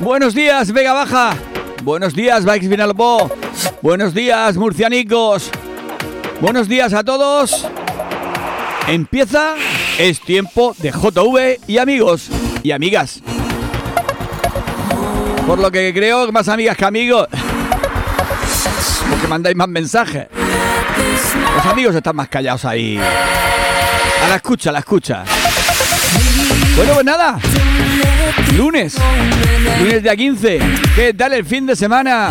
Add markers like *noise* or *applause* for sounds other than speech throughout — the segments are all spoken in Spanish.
Buenos días, Vega Baja. Buenos días, Bikes Vinalbo. Buenos días, murcianicos. Buenos días a todos. Empieza, es tiempo de JV y amigos y amigas. Por lo que creo más amigas que amigos. Porque mandáis más mensajes. Los amigos están más callados ahí. A la escucha, a la escucha. Bueno, pues nada. Lunes. Lunes día 15. ¿Qué tal el fin de semana?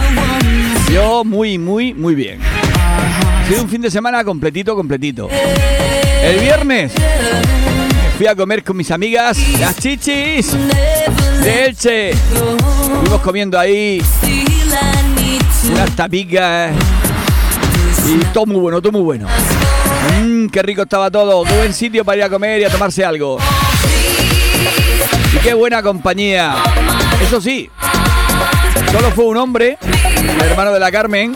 Yo muy, muy, muy bien. Ha sido un fin de semana completito, completito. El viernes fui a comer con mis amigas las chichis de Elche. Fuimos comiendo ahí unas tapicas y todo muy bueno, todo muy bueno. Mmm, qué rico estaba todo. Qué buen sitio para ir a comer y a tomarse algo. Y qué buena compañía. Eso sí, solo fue un hombre, el hermano de la Carmen,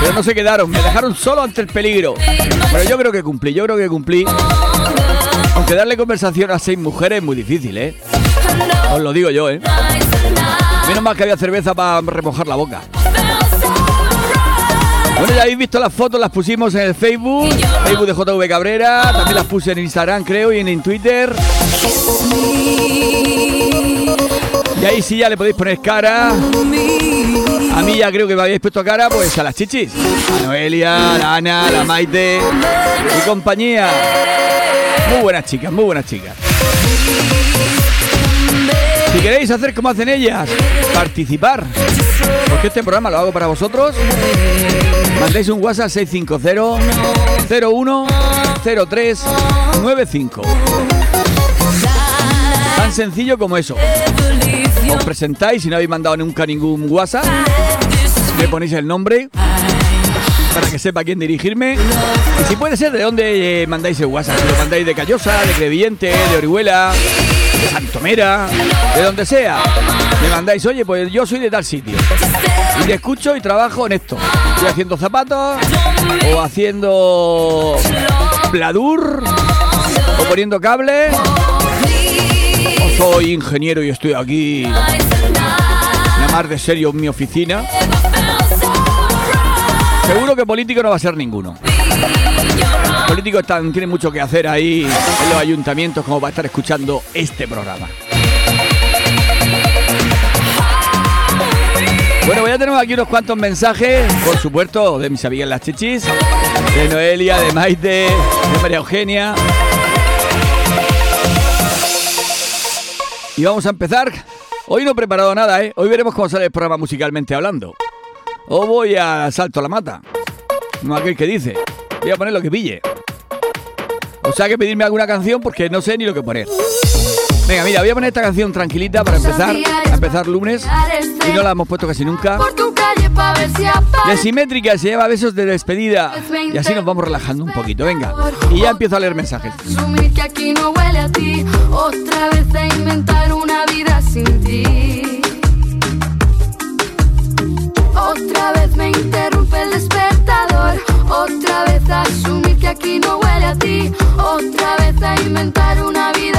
pero no se quedaron, me dejaron solo ante el peligro. Pero yo creo que cumplí, yo creo que cumplí. Aunque darle conversación a seis mujeres es muy difícil, ¿eh? Os lo digo yo, ¿eh? Menos mal que había cerveza para remojar la boca. Bueno, ya habéis visto las fotos, las pusimos en el Facebook, Facebook de JV Cabrera, también las puse en Instagram creo y en, Twitter. Y ahí sí ya le podéis poner cara. A mí ya creo que me habéis puesto cara, pues a las chichis. A Noelia, a la Ana, a la Maite y compañía. Muy buenas chicas, muy buenas chicas. Si queréis hacer como hacen ellas, participar, porque este programa lo hago para vosotros, mandéis un WhatsApp 650 01 0395. Tan sencillo como eso. Os presentáis, si no habéis mandado nunca ningún WhatsApp, me ponéis el nombre para que sepa a quién dirigirme. Y si puede ser, de dónde eh, mandáis el WhatsApp. Si lo mandáis de Callosa, de Crevillente, de Orihuela, de Santomera, de donde sea. Me mandáis, oye, pues yo soy de tal sitio. Y te escucho y trabajo en esto. Estoy haciendo zapatos, o haciendo pladur, o poniendo cable. O soy ingeniero y estoy aquí. Llamar de serio en mi oficina. Seguro que político no va a ser ninguno. Políticos están, tienen mucho que hacer ahí en los ayuntamientos como para estar escuchando este programa. Bueno, voy a tener aquí unos cuantos mensajes, por supuesto, de mis amigas las chichis, de Noelia, de Maite, de María Eugenia. Y vamos a empezar. Hoy no he preparado nada, ¿eh? Hoy veremos cómo sale el programa musicalmente hablando. O voy a salto a la mata. No aquel que dice. Voy a poner lo que pille. O sea que pedirme alguna canción porque no sé ni lo que poner. Venga, mira, voy a poner esta canción tranquilita para empezar. A empezar lunes. Y no la hemos puesto casi nunca. De simétrica se lleva besos de despedida. Y así nos vamos relajando un poquito. Venga. Y ya empiezo a leer mensajes. Otra vez a inventar una vida sin ti. Otra vez me interrumpe el despertador. Otra vez a asumir que aquí no huele a ti. Otra vez a inventar una vida.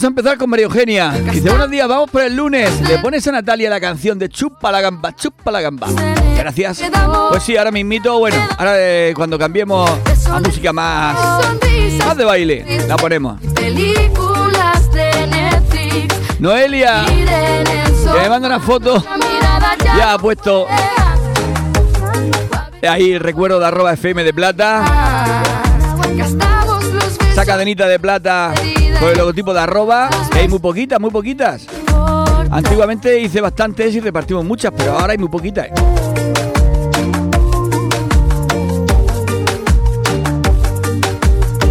Vamos a empezar con María Eugenia. Dice, buenos días, vamos por el lunes. Le pones a Natalia la canción de Chupa la gamba, chupa la gamba. Gracias. Pues sí, ahora me invito, bueno, ahora eh, cuando cambiemos a música más, más de baile, la ponemos. Noelia, que me manda una foto, ya ha puesto ahí el recuerdo de arroba FM de plata, besos esa cadenita de plata con el logotipo de arroba, que hay muy poquitas, muy poquitas. Antiguamente hice bastantes y repartimos muchas, pero ahora hay muy poquitas.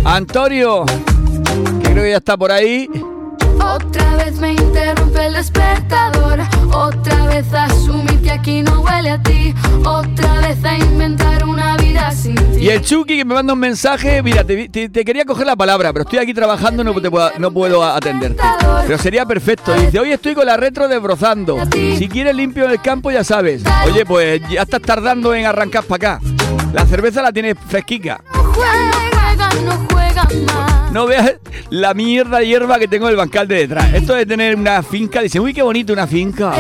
Antonio, que creo que ya está por ahí. Otra vez me interrumpe el despertador. Otra vez asumir que aquí no huele a ti. Otra vez a inventar una vida sin ti. Y el Chucky que me manda un mensaje, mira, te, te- te quería coger la palabra, pero estoy aquí trabajando, no, te puedo, no puedo atenderte. Pero sería perfecto. Dice, hoy estoy con la retro desbrozando. Si quieres limpio en el campo, ya sabes. Oye, pues ya estás tardando en arrancar para acá. La cerveza la tienes fresquica. No juegan, no juegan más. No veas la mierda de hierba que tengo en el bancal de detrás. Esto de tener una finca, dice, uy, qué bonito una finca.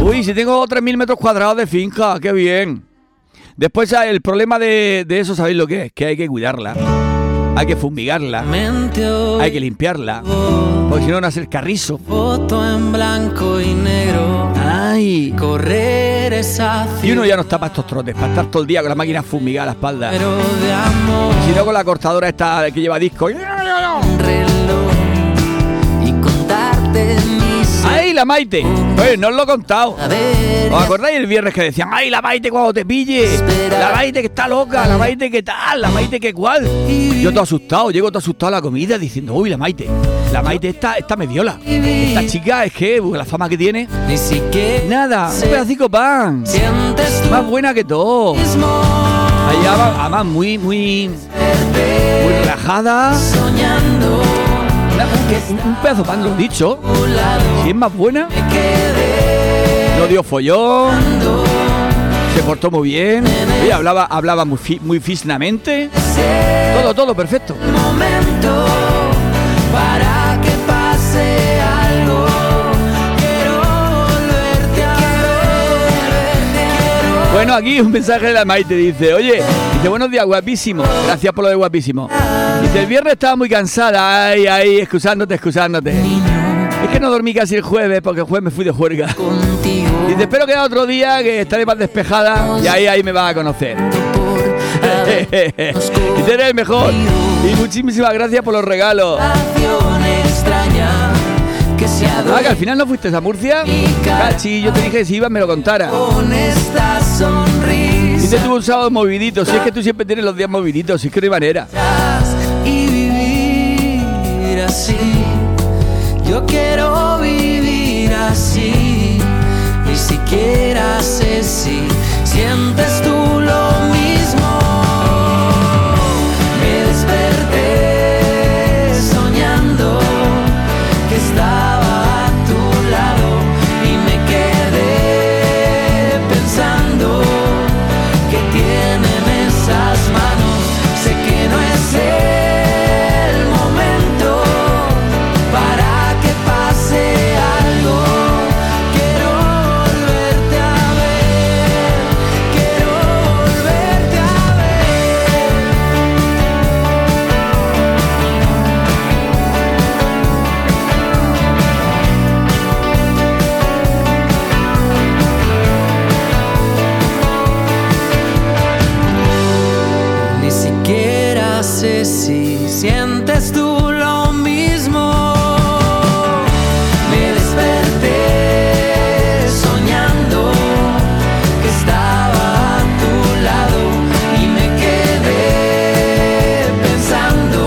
Uy, si tengo 3.000 metros cuadrados de finca, qué bien. Después el problema de, de eso, ¿sabéis lo que es? Que hay que cuidarla. Hay que fumigarla. Hay que limpiarla. Porque si no, no hace carrizo. Foto en blanco y negro. Ay. Correr Y uno ya no está para estos trotes, para estar todo el día con la máquina fumigada a la espalda. Pero de amor. Si no, con la cortadora esta que lleva disco. un reloj y contarte mis ¡Ay, la Maite! Pues no os lo he contado. a ver ¿Os acordáis el viernes que decían, ay, la Maite cuando te pille? La Maite que está loca, la Maite que tal, la Maite que cual. Yo todo asustado, llego todo asustado a la comida diciendo, uy, la Maite, la Maite esta, esta mediola. Esta chica es que, uh, la fama que tiene, ni siquiera nada, un pedacico de pan. Más buena que todo. Allá va, además muy, muy, muy relajada. soñando Un, un pedazo pan, lo he dicho. Si es más buena, no dio follón. Se portó muy bien. Oye, hablaba, hablaba muy, fi- muy fisnamente. Todo, todo perfecto. momento para Bueno, aquí un mensaje de la Maite dice, oye, dice, buenos días, guapísimo. Gracias por lo de guapísimo. Dice, el viernes estaba muy cansada. Ay, ay, excusándote, excusándote. Es que no dormí casi el jueves porque el jueves me fui de juerga. Dice, espero que otro día que estaré más despejada y ahí, ahí me vas a conocer. *laughs* y eres el mejor. Y muchísimas gracias por los regalos. Ah, que al final no fuiste a Murcia. Cachi, yo te dije que si ibas me lo contara. con esta Y sonrisa te tuvo un sábado movidito. Si es que tú siempre tienes los días moviditos, si es que no hay manera. y vivir así. Yo quiero vivir así. Ni siquiera sé si sientes tú Ni siquiera sé si sientes tú lo mismo. Me desperté soñando que estaba a tu lado y me quedé pensando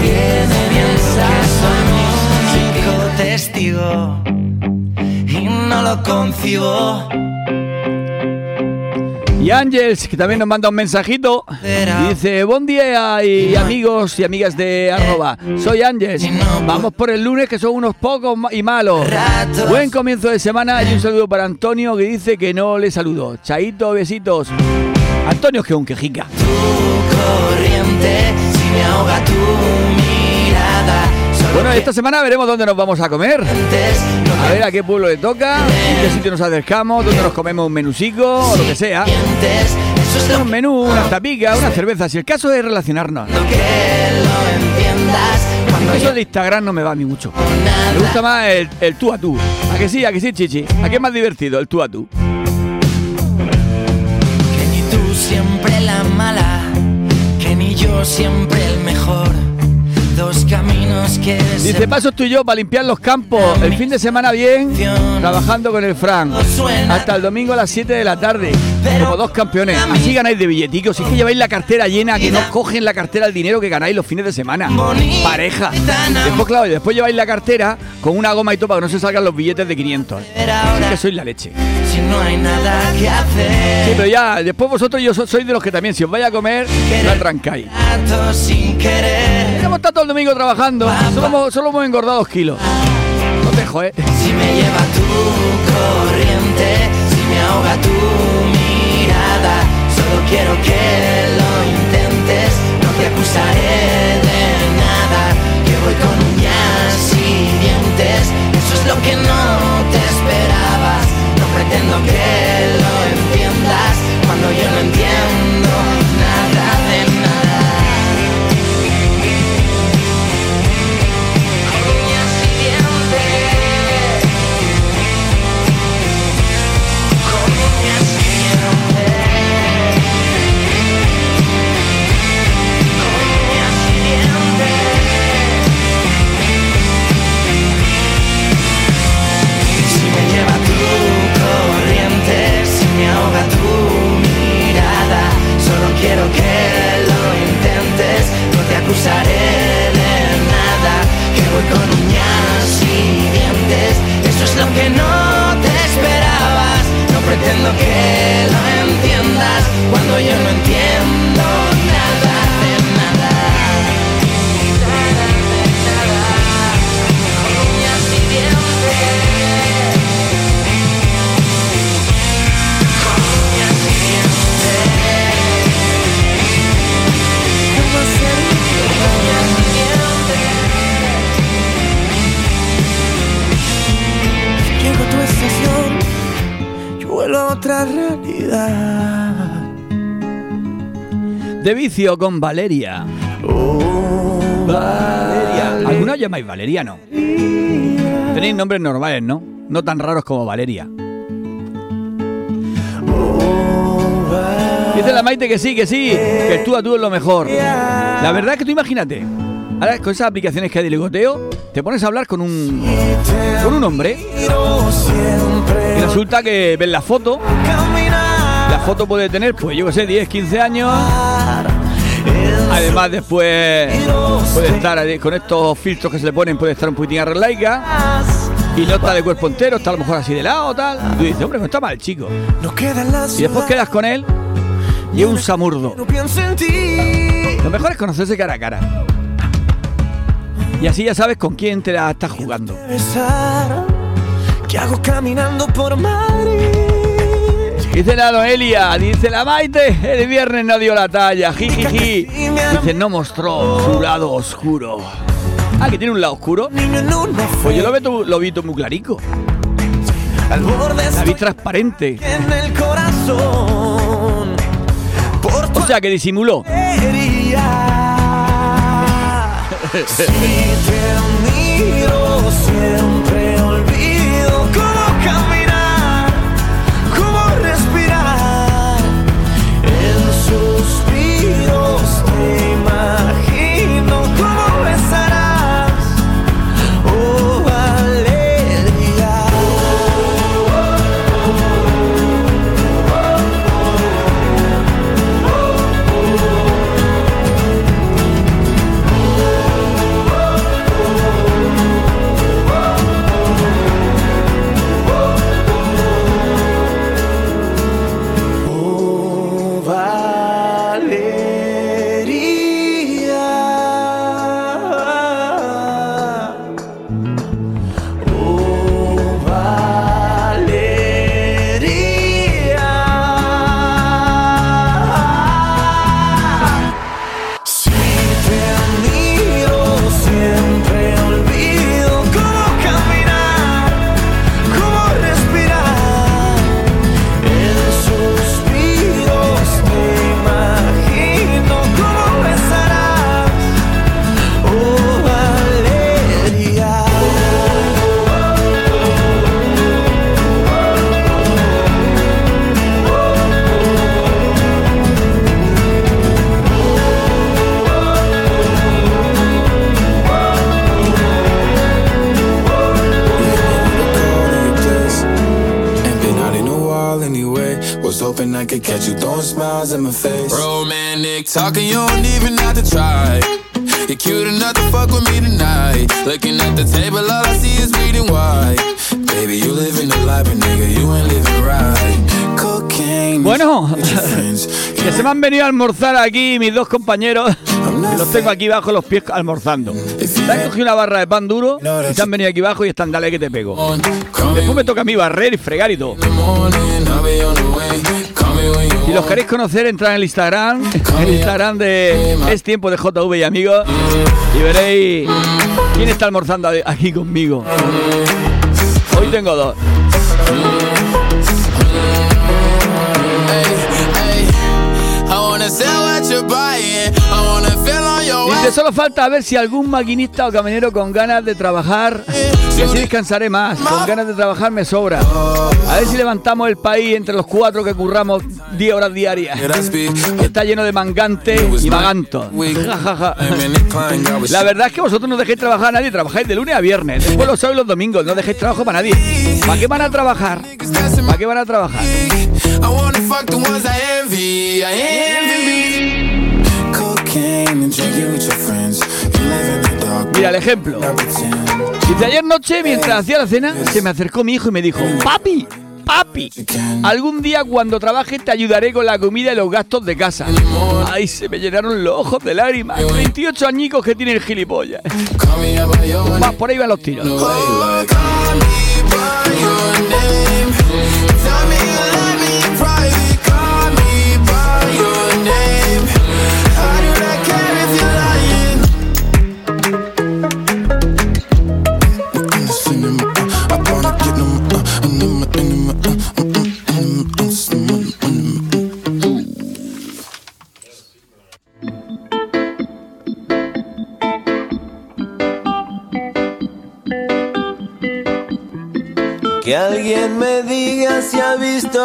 que esas manos. Chico testigo y no lo concibo. Ángels, que también nos manda un mensajito. Dice, buen día y amigos y amigas de arroba. Soy Ángels. Vamos por el lunes que son unos pocos y malos. Buen comienzo de semana y un saludo para Antonio que dice que no le saludo. Chaito, besitos. Antonio es que un quejica. tu corriente, si me ahoga tu mirada. Bueno, esta semana veremos dónde nos vamos a comer. A ver a qué pueblo le toca, en qué sitio nos acercamos, dónde nos comemos un menucico o lo que sea. Un menú, unas tapicas, una cerveza. Si el caso es relacionarnos. Eso de Instagram no me va a mí mucho. Me gusta más el, el tú a tú. ¿A que sí? ¿A que sí, chichi? ¿A qué es más divertido? El tú a tú. Que ni tú siempre la mala, que ni yo siempre el mejor. Dos caminos que Dice, paso tú y yo para limpiar los campos. El fin de semana bien, trabajando con el Fran. Hasta el domingo a las 7 de la tarde. Como dos campeones. Así ganáis de billeticos. Si es que lleváis la cartera llena, que no cogen la cartera el dinero que ganáis los fines de semana. Pareja. Después, claro, y después lleváis la cartera con una goma y todo para que no se salgan los billetes de 500. ver Así que sois la leche. si no hay nada que hacer. Sí, pero ya, después vosotros yo so- sois de los que también, si os vais a comer, no arrancáis. Trato sin querer. Estado todo el domingo trabajando, solo hemos, solo hemos engordado dos kilos. No te joder. Si me lleva tu corriente, si me ahoga tu mirada, solo quiero que lo intentes, no te acusaré de nada, que voy con uñas y dientes, eso es lo que no te esperabas, no pretendo que De vicio con Valeria. Oh, Valeria. Llamáis Valeria, ¿no? Tenéis nombres normales, ¿no? No tan raros como Valeria. Dice la Maite que sí, que sí, que tú a tú es lo mejor. La verdad es que tú imagínate, ahora con esas aplicaciones que hay de ligoteo, te pones a hablar con un, con un hombre y resulta que ves la foto, la foto puede tener, pues yo qué sé, 10, 15 años. Además después puede estar con estos filtros que se le ponen, puede estar un poquitín arreglaica y no está de cuerpo entero, está a lo mejor así de lado tal. Y tú dices, hombre, no está mal, chico. Y después quedas con él y es un samurdo. Lo mejor es conocerse cara a cara. Y así ya sabes con quién te la estás jugando. ¿Qué hago caminando por Madrid? Dice la Noelia, dice la Maite, el viernes no dio la talla, jijiji. Dice, no mostró su lado oscuro. Ah, que tiene un lado oscuro. Pues yo lo, veo, lo vi muy clarico. La vi transparente. O sea que disimuló. *laughs* talking, you don't even have to try. You're cute enough to fuck with me tonight. Looking at the table, all I see is reading white. Baby, you living the life, but nigga, you ain't living right. Cocaine. Bueno, *laughs* que se me han venido a almorzar aquí mis dos compañeros. Los tengo aquí bajo los pies almorzando. Se han cogido una barra de pan duro y se han venido aquí abajo y están dale que te pego. Después me toca a mí barrer y fregar y todo. Si los queréis conocer, entrad en el Instagram, el Instagram de Es Tiempo de JV y amigos, y veréis quién está almorzando aquí conmigo. Hoy tengo dos. Dice, solo falta ver si algún maquinista o camionero con ganas de trabajar, y así descansaré más, con ganas de trabajar me sobra. A ver si levantamos el país entre los cuatro que curramos 10 horas diarias. Está lleno de mangantes y magantos. La verdad es que vosotros no dejéis trabajar a nadie, trabajáis de lunes a viernes. Después los sábados y los domingos, no dejéis trabajo para nadie. ¿Para qué van a trabajar? ¿Para qué van a trabajar? Mira el ejemplo. Dice, ayer noche, mientras hacía la cena, se me acercó mi hijo y me dijo, papi, papi, algún día cuando trabaje te ayudaré con la comida y los gastos de casa. Ay, se me llenaron los ojos de lágrimas. 28 añicos que tiene el gilipollas. Más, por ahí van los tiros.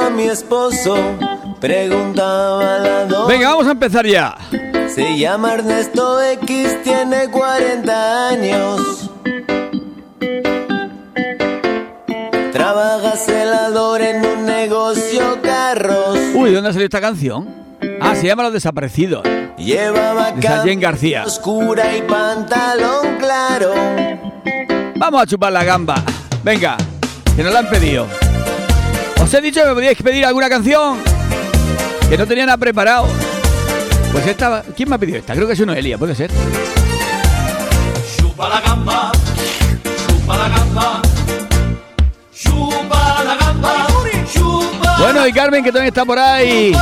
A mi esposo. Preguntaba la dos. Venga, vamos a empezar ya. Se llama Ernesto X, tiene 40 años. Trabaja celador en un negocio carros. Uy, ¿de dónde ha salido esta canción? Ah, se llama Los Desaparecidos. Llevaba Sargent García. oscura y pantalón claro. Vamos a chupar la gamba. Venga, que nos la han pedido. Os he dicho que me podíais pedir alguna canción. Que no tenía nada preparado. Pues esta. ¿Quién me ha pedido esta? Creo que es uno Elia, puede ser. Chupa la gamba, chupa la gamba, chupa la gamba, chupa Bueno, y Carmen, que también está por ahí.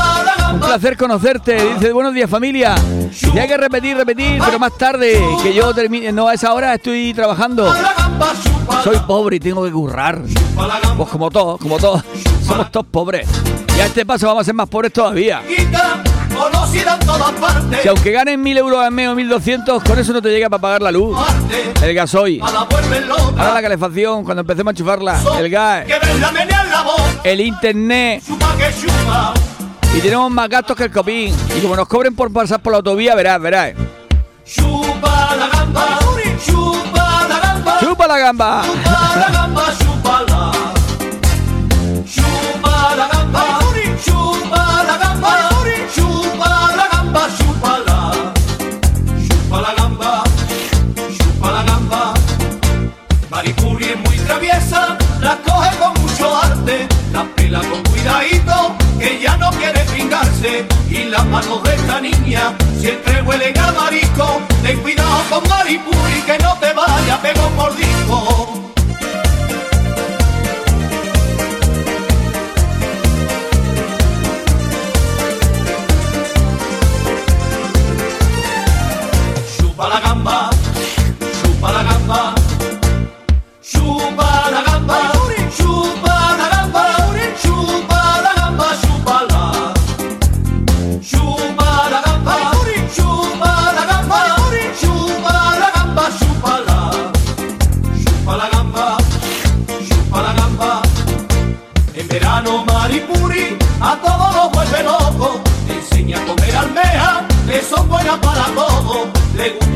Un placer conocerte. Dice, buenos días, familia. Dice, hay que repetir, repetir, pero más tarde. Que yo termine. No, a esa hora estoy trabajando. Soy pobre y tengo que currar. Pues como todos, como todos. Somos todos pobres. Y a este paso vamos a ser más pobres todavía. Si aunque ganen 1000 euros al mes o 1200, con eso no te llega para pagar la luz, el gasoil, ahora la calefacción, cuando empecemos a enchufarla, el gas, el internet, y tenemos más gastos que el copín. Y como nos cobren por pasar por la autovía, verás, verás. chupa la gamba, chupa la gamba, ¡Chupa la gamba! Y las manos de esta niña siempre huelen a marisco. Ten cuidado con Maripuri, que no te vaya pegar un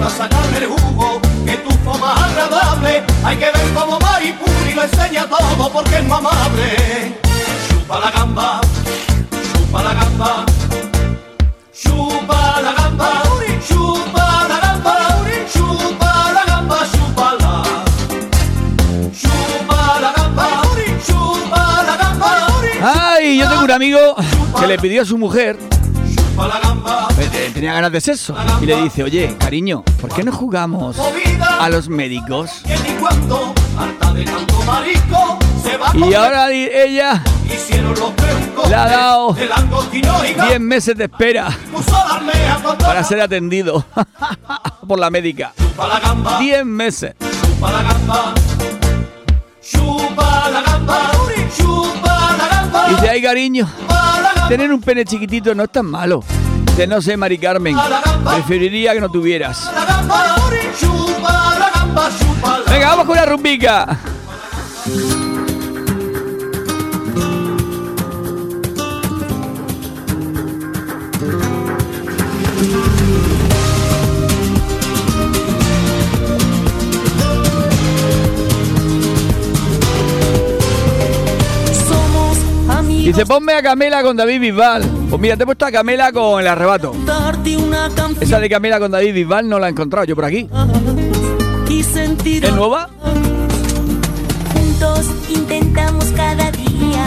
para sacarle el jugo, que tu forma agradable, hay que ver como Maripuri lo enseña todo porque es mamable. Chupa la gamba, chupa la gamba, chupa la gamba, chupa la gamba, chupa la gamba, chupa la, chupa la gamba, chupa la gamba. Ay, yo tengo un amigo que le pidió a su mujer tenía ganas de sexo, y le dice, oye, cariño, ¿por qué no jugamos a los médicos? Y ahora ella le ha dado de langostinoica, 10 meses de espera para ser atendido *laughs* por la médica. Chupa la gamba, 10 meses. chupa la gamba, chupa gamba, Dice, ay, cariño, tener un pene chiquitito no es tan malo. De no sé, Mari Carmen, preferiría que no tuvieras. Venga, vamos con la rumbica. Dice, ponme a Camela con David Bisbal. Pues mira, te he puesto a Camela con el arrebato. Esa de Camela con David Bisbal no la he encontrado yo por aquí. ¿Es nueva? Juntos intentamos cada día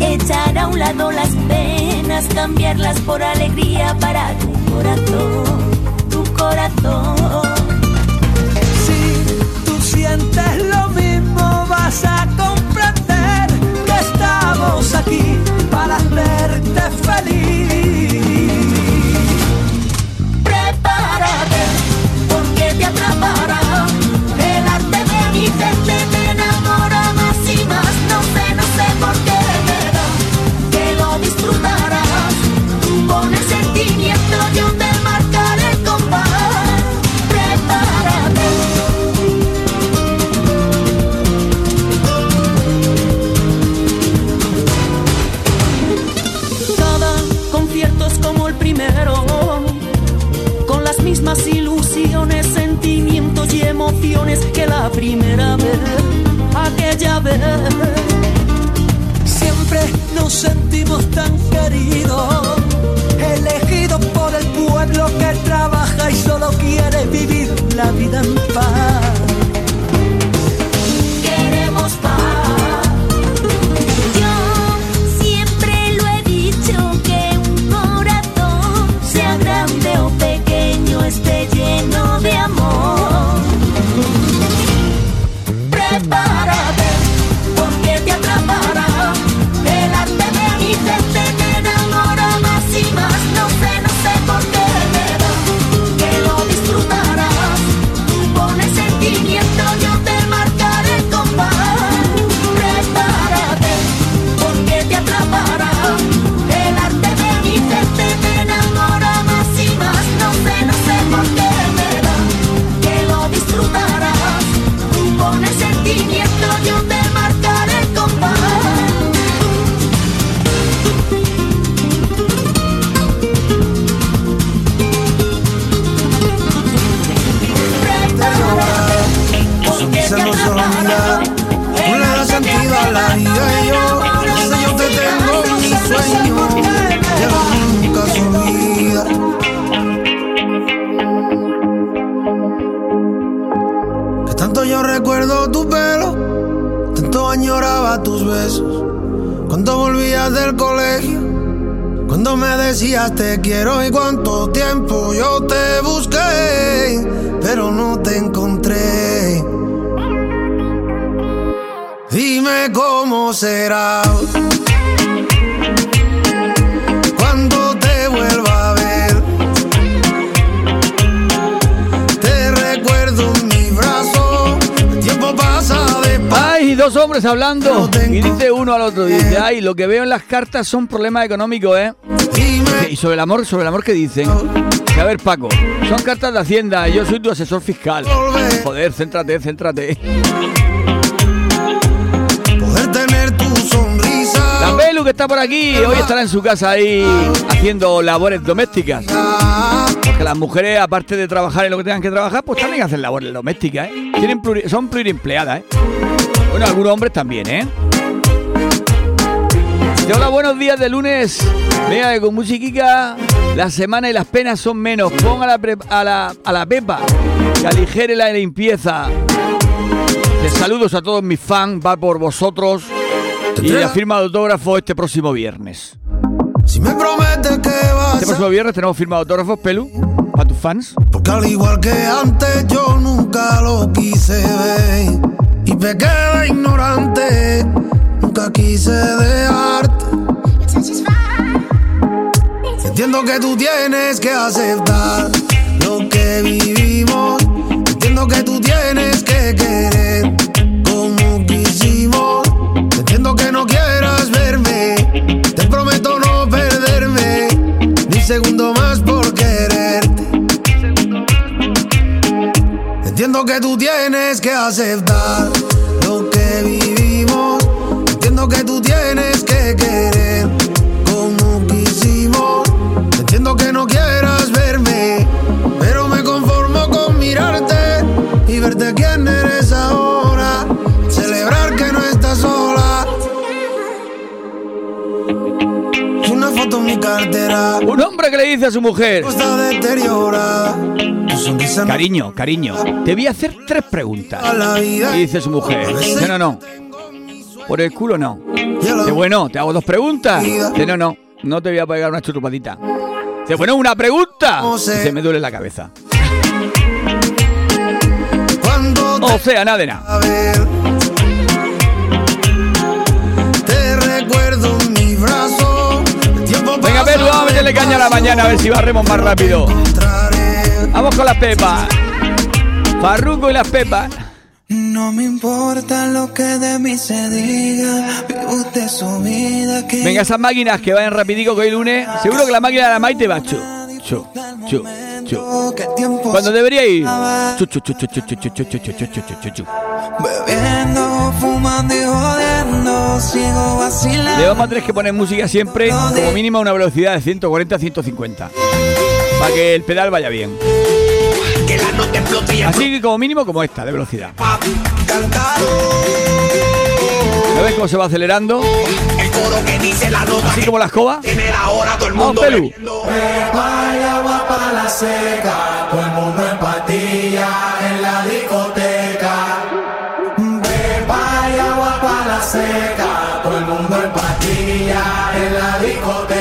echar a un lado las penas, cambiarlas por alegría para tu corazón, tu corazón. Si tú sientes lo mismo, vas a comprender estamos aquí para hacerte feliz. Sentimientos y emociones que la primera vez, aquella vez. Siempre nos sentimos tan queridos, elegidos por el pueblo que trabaja y solo quiere vivir la vida en paz. Cuando volvías del colegio, cuando me decías te quiero y cuánto tiempo yo te busqué, pero no te encontré. Dime cómo será dos hombres hablando. Y dice uno al otro, dice, ay, lo que veo en las cartas son problemas económicos, ¿eh? Y sobre el amor, sobre el amor que dicen. A ver, Paco, son cartas de Hacienda, yo soy tu asesor fiscal. Joder, céntrate, céntrate. Poder tener tu sonrisa. La Pelu que está por aquí, hoy estará en su casa ahí haciendo labores domésticas. Porque las mujeres, aparte de trabajar en lo que tengan que trabajar, pues también hacen labores domésticas, ¿eh? Tienen pluri- son pluriempleadas, ¿eh? Bueno, algunos hombres también, ¿eh? Dice, Hola, buenos días de lunes. Venga, que con musiquica la semana y las penas son menos. Pon a la, a la, a la pepa que aligere la limpieza. Saludos a todos mis fans, va por vosotros. Y la firma de autógrafo este próximo viernes. Si me prometes que vas Este próximo viernes tenemos firma de autógrafos, Pelu, para tus fans. Porque al igual que antes yo nunca lo quise ver Y pequé ignorante. Nunca quise dejarte. Entiendo que tú tienes que aceptar Lo que vivimos. Entiendo que tú tienes que querer Como quisimos. Entiendo que no quieras verme. Te prometo no perderme Ni segundo más por Entiendo que tú tienes que aceptar lo que vivimos. Entiendo que tú tienes que querer como quisimos. Entiendo que no quieras verme, pero me conformo con mirarte y verte quién eres foto en mi cartera. Un hombre que le dice a su mujer, no cariño, cariño, te voy a hacer tres preguntas. Y dice su mujer, dice, no, no, por el culo no. Dice, bueno, te hago dos preguntas. Dice, no, no, no te voy a pegar una churupadita. Dice, bueno, una pregunta. No. Dice, me duele la cabeza. O sea, nada de nada. a ver. Te recuerdo Venga, pasa Pelu, vamos a meterle caña a la mañana a ver si barremos más rápido. Vamos con las pepas. Farruco y las pepas. No me importa lo que de mí se diga, vive usted su vida que Venga, esas máquinas que vayan rapidico que hoy lunes. Seguro que la máquina de la Maite va chu, chu, chu, Cuando debería ir. Chu, chu, chu, chu, chu, chu, chu, chu, chu, chu, chu, chu, chu, chu. bebiendo, fumando y jodiendo, sigo Le vacilando. vamos a tener que poner música siempre como mínimo a una velocidad de 140 a 150. Para que el pedal vaya bien. Así que como mínimo como esta de velocidad. cantado. ¿Lo ves cómo se va acelerando? Coro que dice la nota. Así como la escoba. Tiene la hora todo el Vamos, mundo. Pelu. Vaya agua para la seca, todo el mundo en patilla en la discoteca. Vaya agua para la seca, todo el mundo en patilla en la discoteca.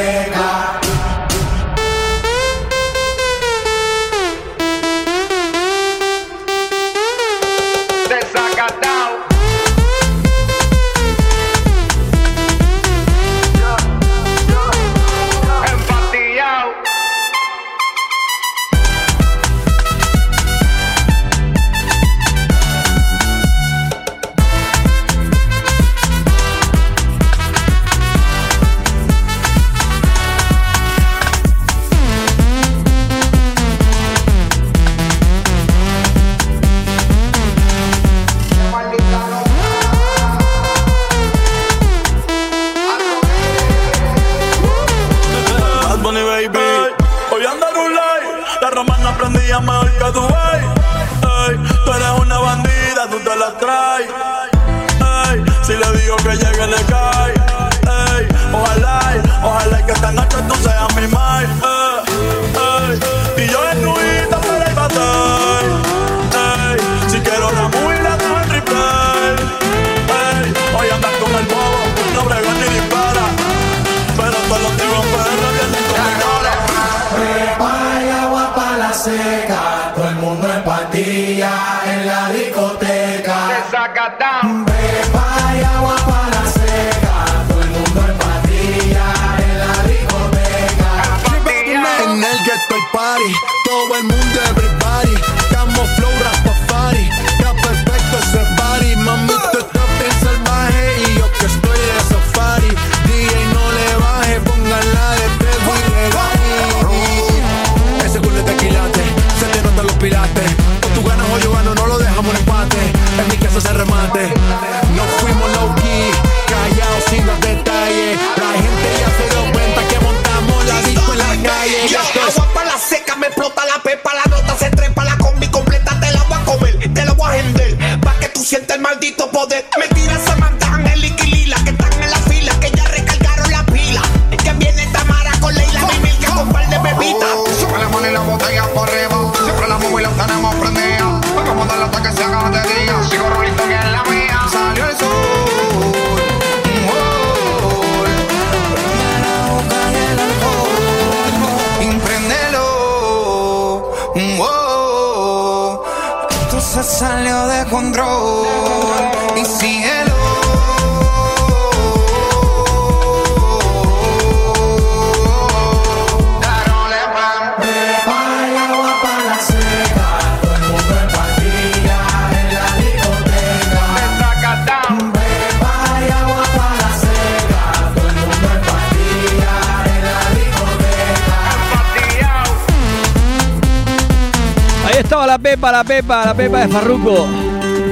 La pepa, la pepa, la pepa de Farruco.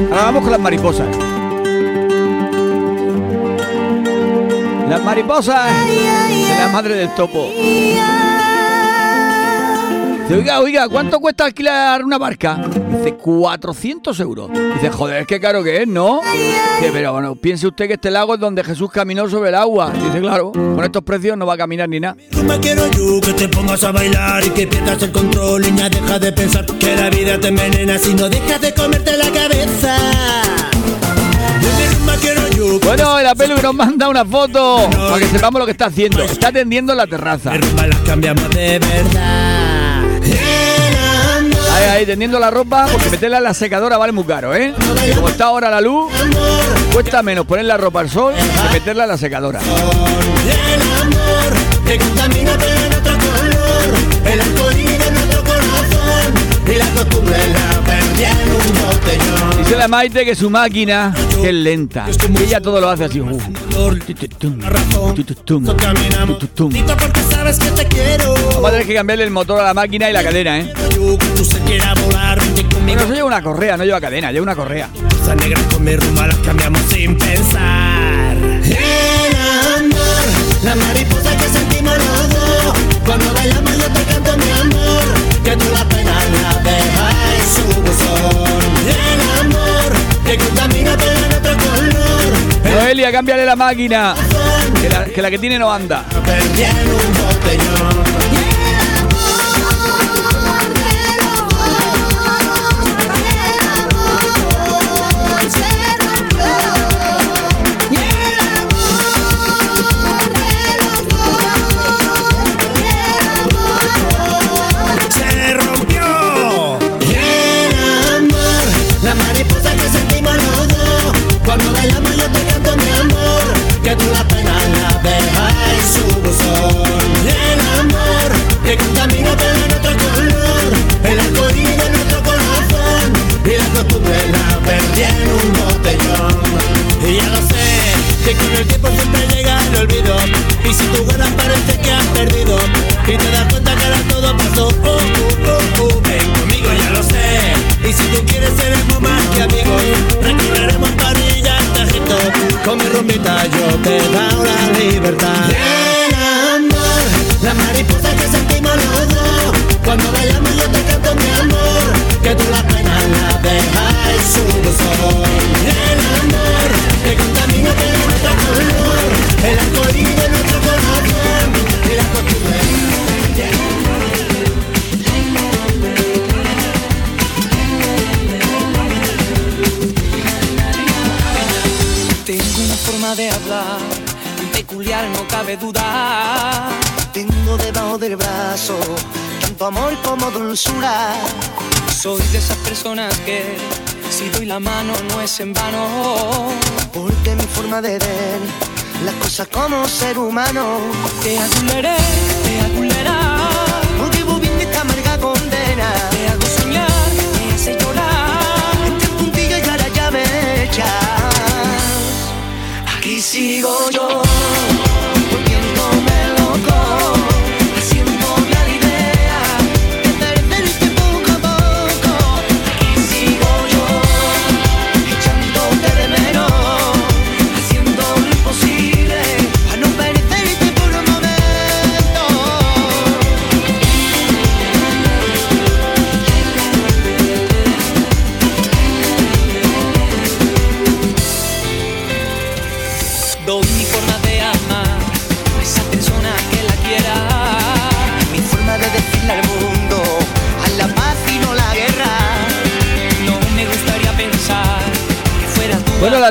Ahora vamos con las mariposas. Las mariposas de la madre del topo. Dice, oiga, oiga, ¿cuánto cuesta alquilar una barca? Dice, 400 euros. Dice, joder, qué caro que es, ¿no? Dice, pero bueno, piense usted que este lago es donde Jesús caminó sobre el agua. Dice, claro, con estos precios no va a caminar ni nada. Me quiero yo que te pongas a bailar y que pierdas el control, niña, deja de pensar que la vida te envenena si no dejas de comerte la cabeza. Que Bueno, el apelo que nos manda una foto para que sepamos lo que está haciendo. Está atendiendo en la terraza. de verdad. Ahí, ahí, tendiendo la ropa, porque meterla en la secadora vale muy caro, ¿eh? Como está ahora la luz, cuesta menos poner la ropa al sol que meterla en la secadora. el Dice la Maite que su máquina es lenta. Y ella todo lo hace así. uf. Tututum, tututum, tututum. Tito, porque sabes que te quiero. Vamos a tener que cambiarle el motor a la máquina y la cadena, ¿eh? Bueno, eso lleva una correa, no lleva cadena, lleva una correa. Negras con mi rumba las cambiamos sin pensar. El amor, la mariposa que sentimos los dos. Cuando bailamos yo te canto mi amor, que tú la pena la dejas que contamina pero en otro color. Noelia, cámbiale la máquina. Que la que, la que tiene no anda. Un botellón. Con el tiempo siempre llega el olvido. Y si tú ganas parece que has perdido. Y te das cuenta que ahora todo pasó. Oh, oh, oh. Ven conmigo, ya lo sé. Y si tú quieres seremos más que amigos. Recorreremos París y Altajito. Con mi rumbita yo te dado la libertad. El amor, la mariposa que sentimos los dos. Cuando bailamos yo te canto mi amor. Que tú la pena la dejas en su. Cabe duda. Tengo debajo del brazo tanto amor como dulzura. Soy de esas personas que si doy la mano no es en vano. Porque mi forma de ver las cosas como ser humano. Te adularé, te adulará. Porque vivo bien esta amarga condena. Te hago soñar, me hace llorar. Entre puntillo y a la llave echas. Aquí sigo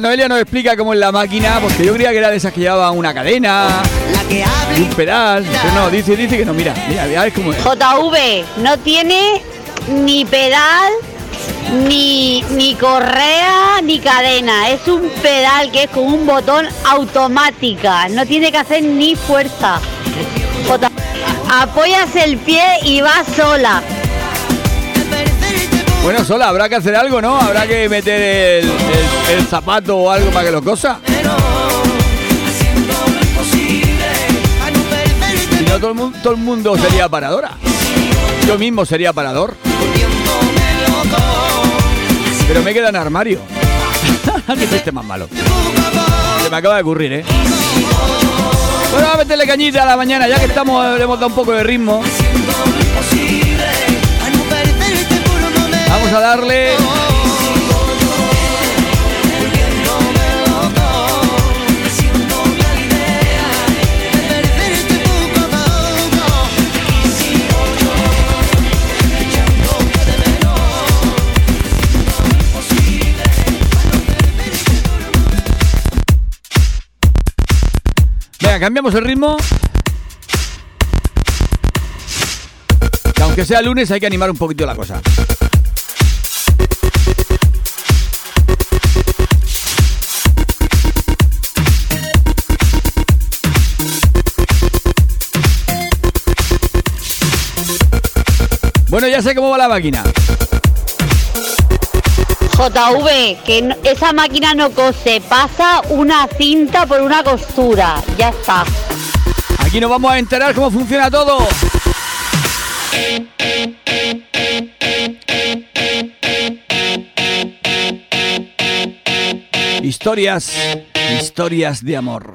Noelia nos explica cómo es la máquina, porque yo creía que era de esas que llevaban una cadena La que y un pedal. Pero no, dice, dice que no, mira, mira, mira, es cómo es. JV no tiene ni pedal, ni, ni correa, ni cadena. Es un pedal que es con un botón automática. No tiene que hacer ni fuerza. Bota- Apoyas el pie y vas sola. Bueno, sola, habrá que hacer algo, ¿no? Habrá que meter el, el- el zapato o algo para que lo cosa. Si no, todo el, mundo, todo el mundo sería paradora. Yo mismo sería parador. Pero me queda en armario. *laughs* Qué chiste más malo. Se me acaba de ocurrir, ¿eh? Bueno, vamos a meterle cañita a la mañana, ya que estamos, le hemos dado un poco de ritmo. Vamos a darle. Venga, cambiamos el ritmo. Que aunque sea lunes hay que animar un poquito la cosa. Bueno, ya sé cómo va la máquina. JV, que no- esa máquina no cose, pasa una cinta por una costura. Ya está. Aquí nos vamos a enterar cómo funciona todo. Historias, historias de amor.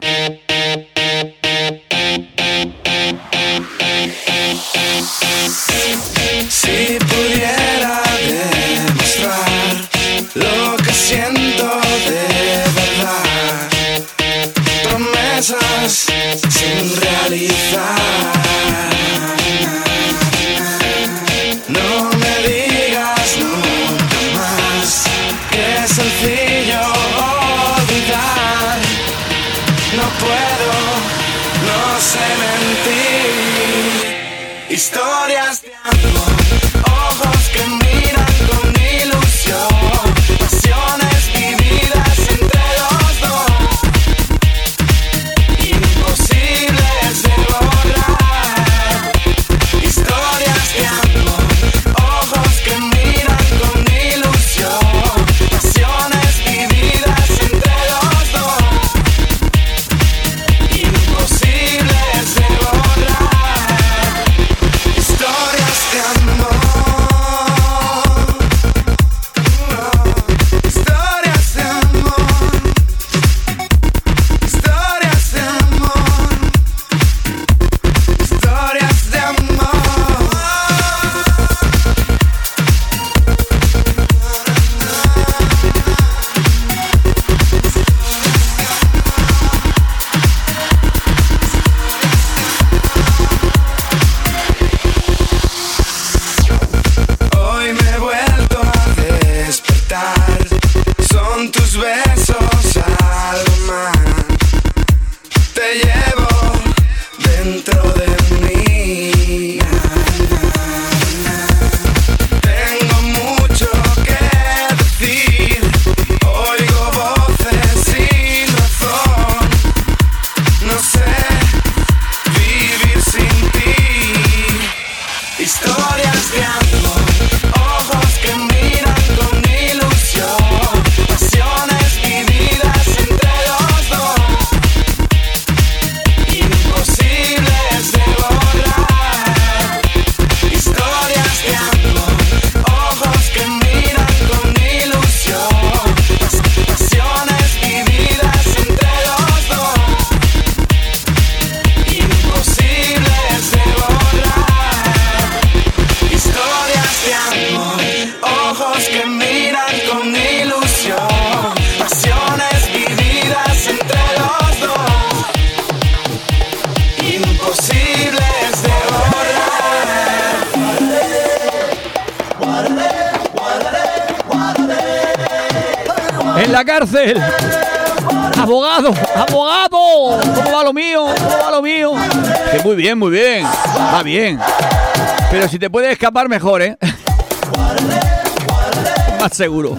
Escapar, mejor, ¿eh? *laughs* Más seguro.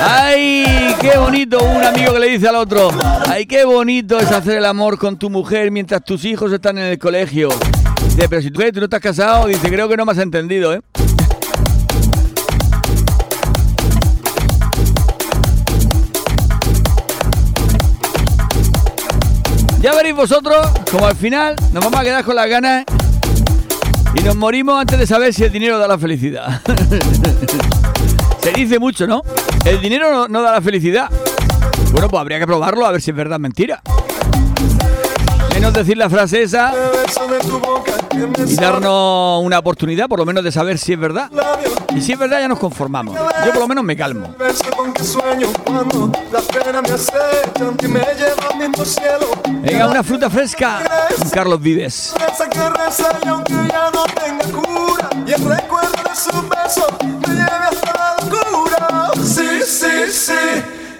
¡Ay! ¡Qué bonito! Un amigo que le dice al otro. ¡Ay, qué bonito es hacer el amor con tu mujer mientras tus hijos están en el colegio! Dice, pero si tú, no estás casado, dice, creo que no me has entendido, ¿eh? Ya veréis vosotros, como al final nos vamos a quedar con las ganas y nos morimos antes de saber si el dinero da la felicidad. *laughs* Se dice mucho, ¿no? El dinero no, da la felicidad. Bueno, pues habría que probarlo a ver si es verdad o mentira. Menos decir la frase esa y darnos una oportunidad, por lo menos, de saber si es verdad. Y si es verdad, ya nos conformamos. Yo, por lo menos, me calmo. Venga, una fruta fresca. con Carlos Vives. Sí, sí, sí,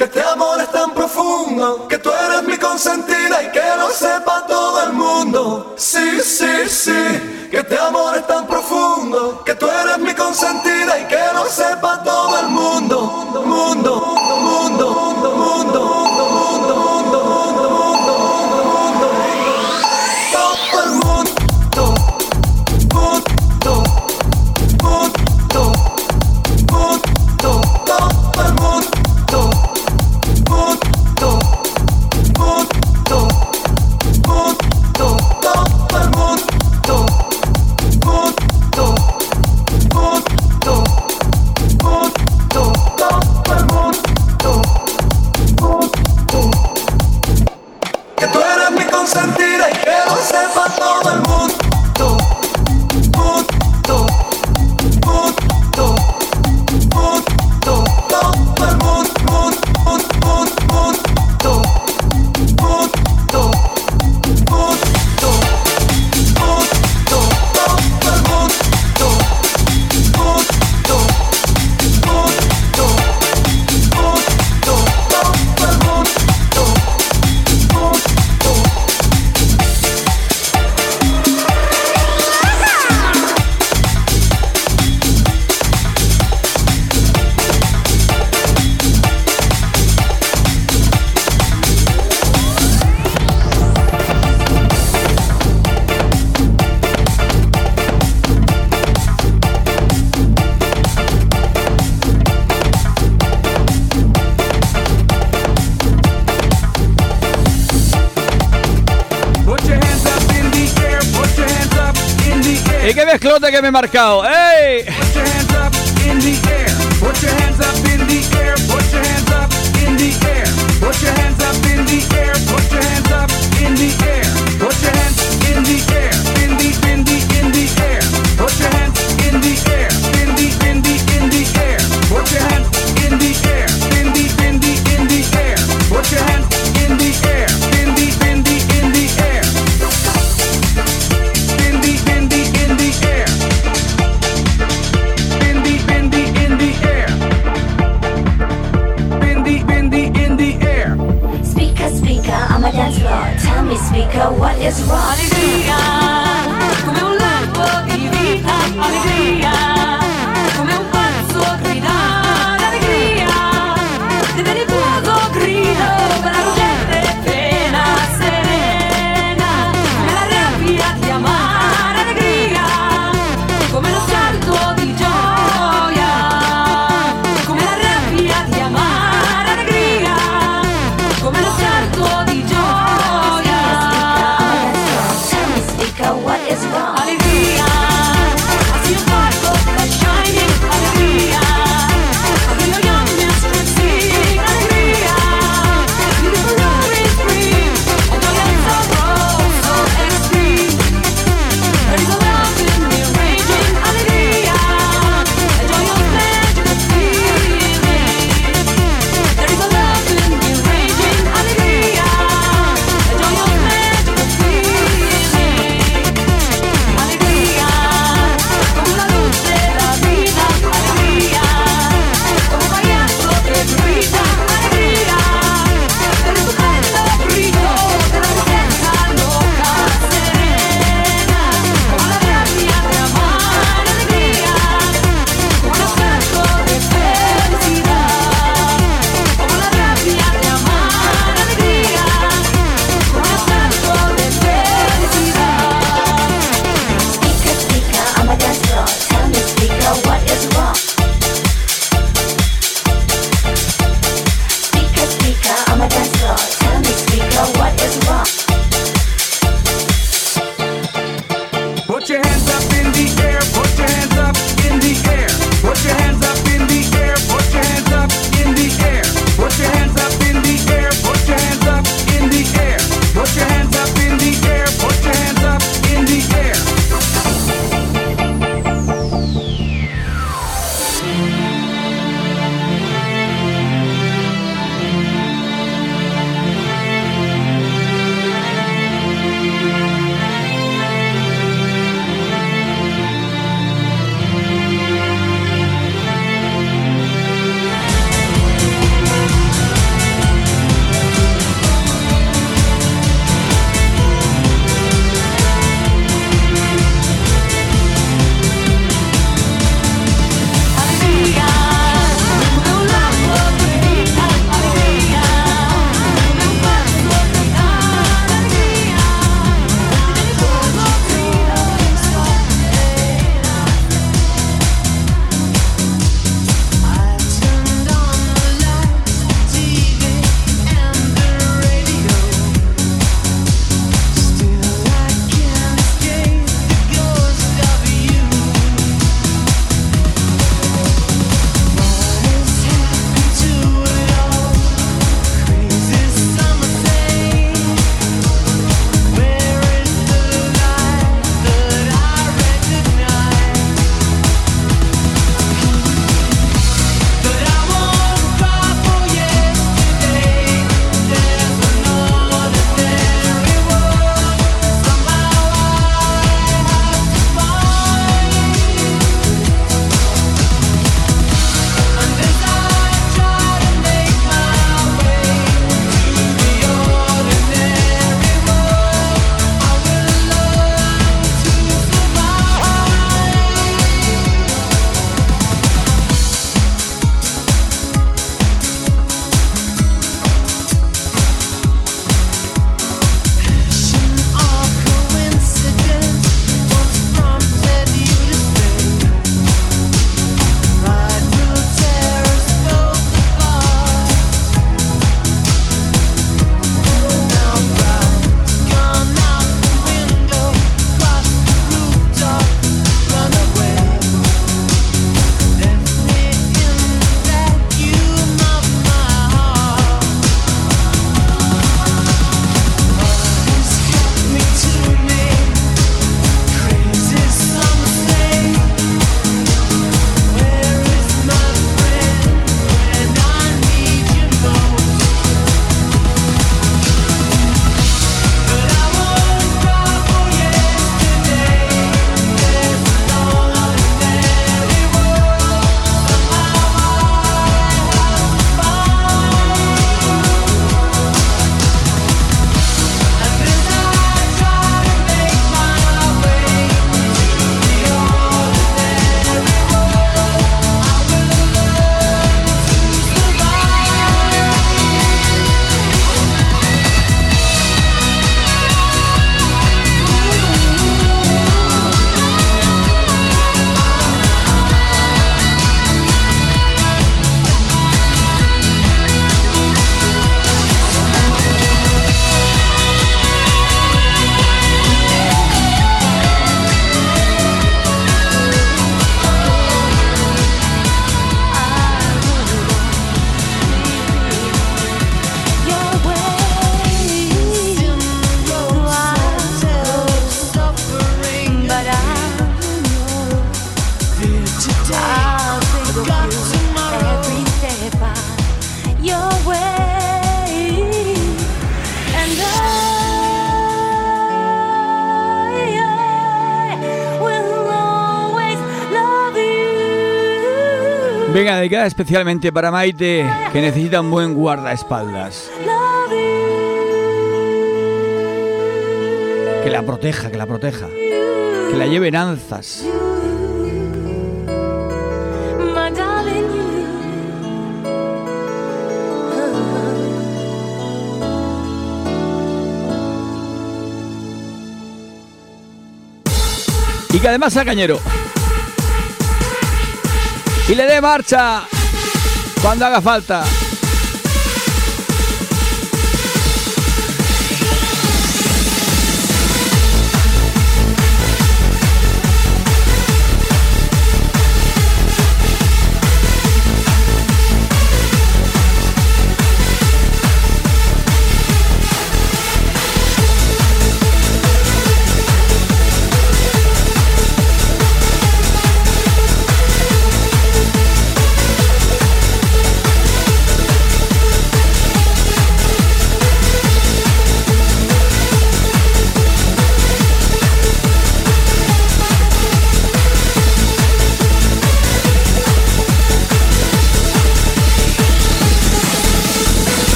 que este amor es tan profundo que tú eres mi consentida y que lo sepa todo el mundo. Sí, sí, sí, que este amor es tan profundo que tú eres mi consentida que me he marcado? ¡Ey! Venga, dedicada especialmente para Maite, que necesita un buen guardaespaldas. Que la proteja, que la proteja. Que la lleve en alzas. you, my darling. Y que además sea cañero. Y le dé marcha cuando haga falta.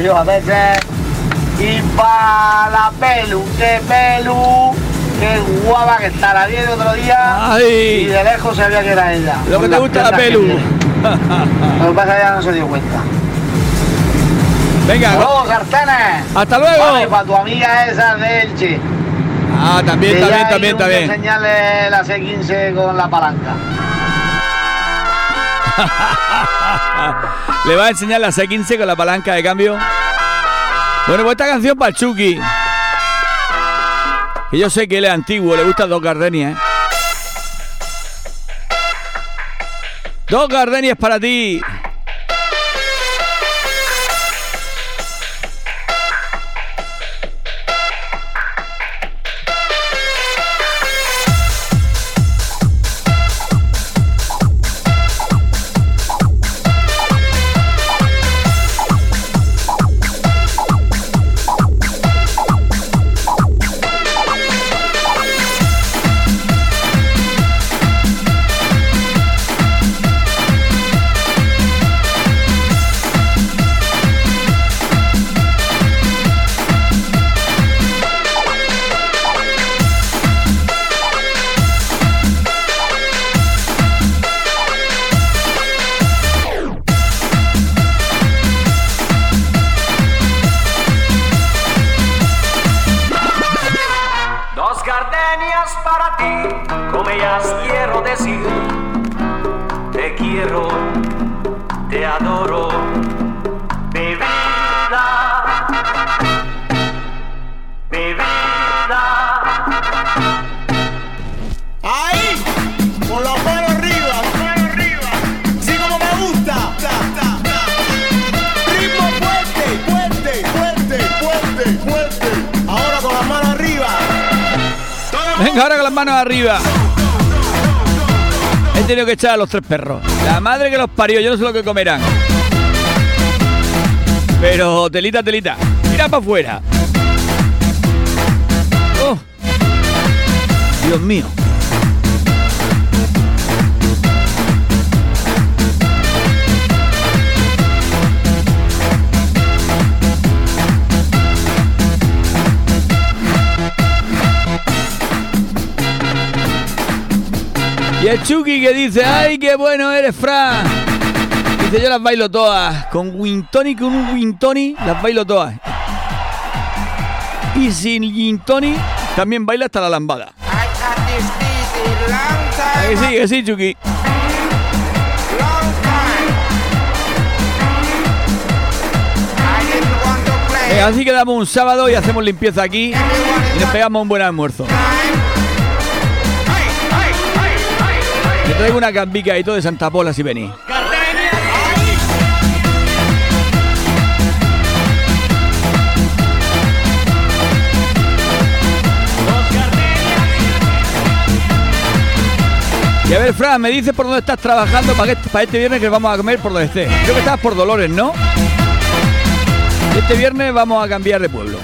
Que yo a veces. Y para la Pelu, que Pelu, qué guapa que está, la vi el otro día Ay. y de lejos sabía que era ella. Lo que te gusta la que pelu. Lo que pasa que ella no se dio cuenta. Venga, ¡Luego! Hasta luego. Vale, para tu amiga esa de Elche. Ah, también, Que también, ya también, también. que Enseñarle la C15 con la palanca. *laughs* *laughs* Le va a enseñar la C15 con la palanca de cambio. Bueno, pues esta canción para el Chucky. Que yo sé que él es antiguo, le gusta Dos Gardenias. ¿eh? Dos Gardenias para ti. A los tres perros. La madre que los parió, yo no sé lo que comerán. Pero telita, telita. Mira para afuera. Oh. Dios mío. Y el Chucky que dice, ¡ay, qué bueno eres, Fran! Dice, yo las bailo todas. Con Wintoni, con un Wintoni, las bailo todas. Y sin Wintoni, también baila hasta la lambada. ¿A Que sí, que sí, Chucky. Venga, así quedamos un sábado y hacemos limpieza aquí y nos pegamos un buen almuerzo. Traigo una cambica y todo de Santa Pola si venís. Y a ver, Fran, me dices por dónde estás trabajando para, que- para este viernes que vamos a comer por donde estés. Creo que estás por Dolores, ¿no? Este viernes vamos a cambiar de pueblo.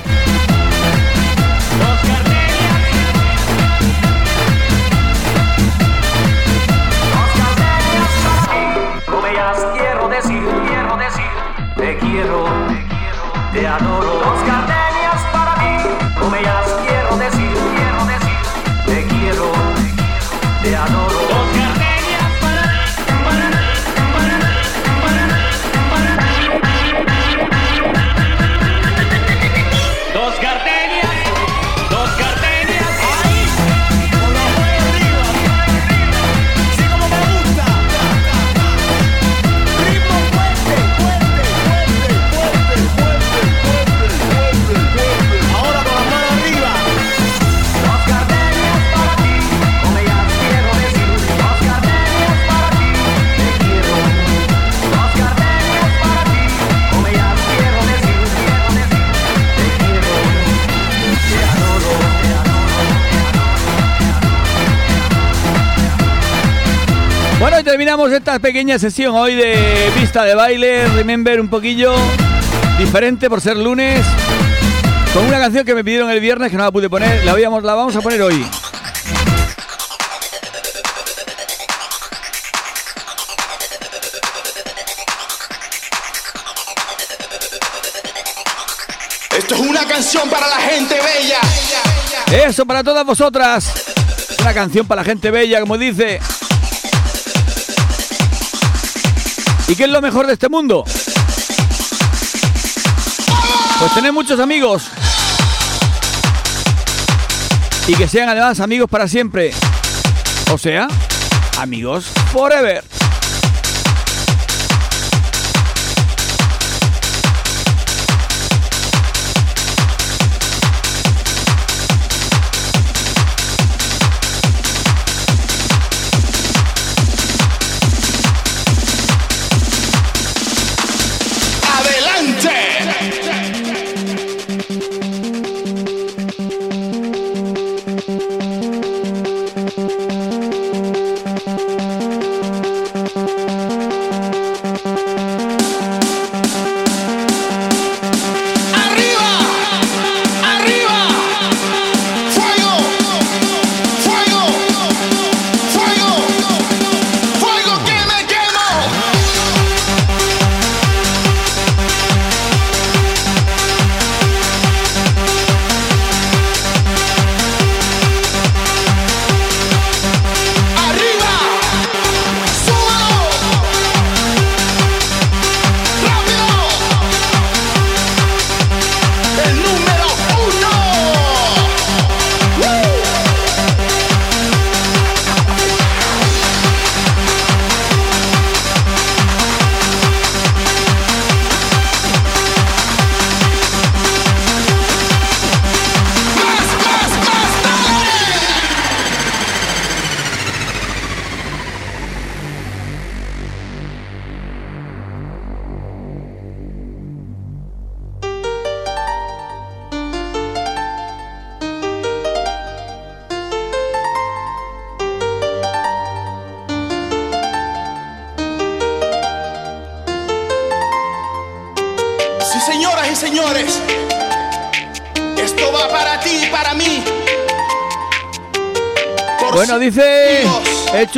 Bueno, y terminamos esta pequeña sesión hoy de pista de baile, remember un poquillo diferente por ser lunes, con una canción que me pidieron el viernes que no la pude poner, la, habíamos- la vamos a poner hoy. Esto es una canción para la gente bella. Eso para todas vosotras. Una canción para la gente bella, como dice. ¿Y qué es lo mejor de este mundo? Pues tener muchos amigos. Y que sean además amigos para siempre. O sea, amigos forever.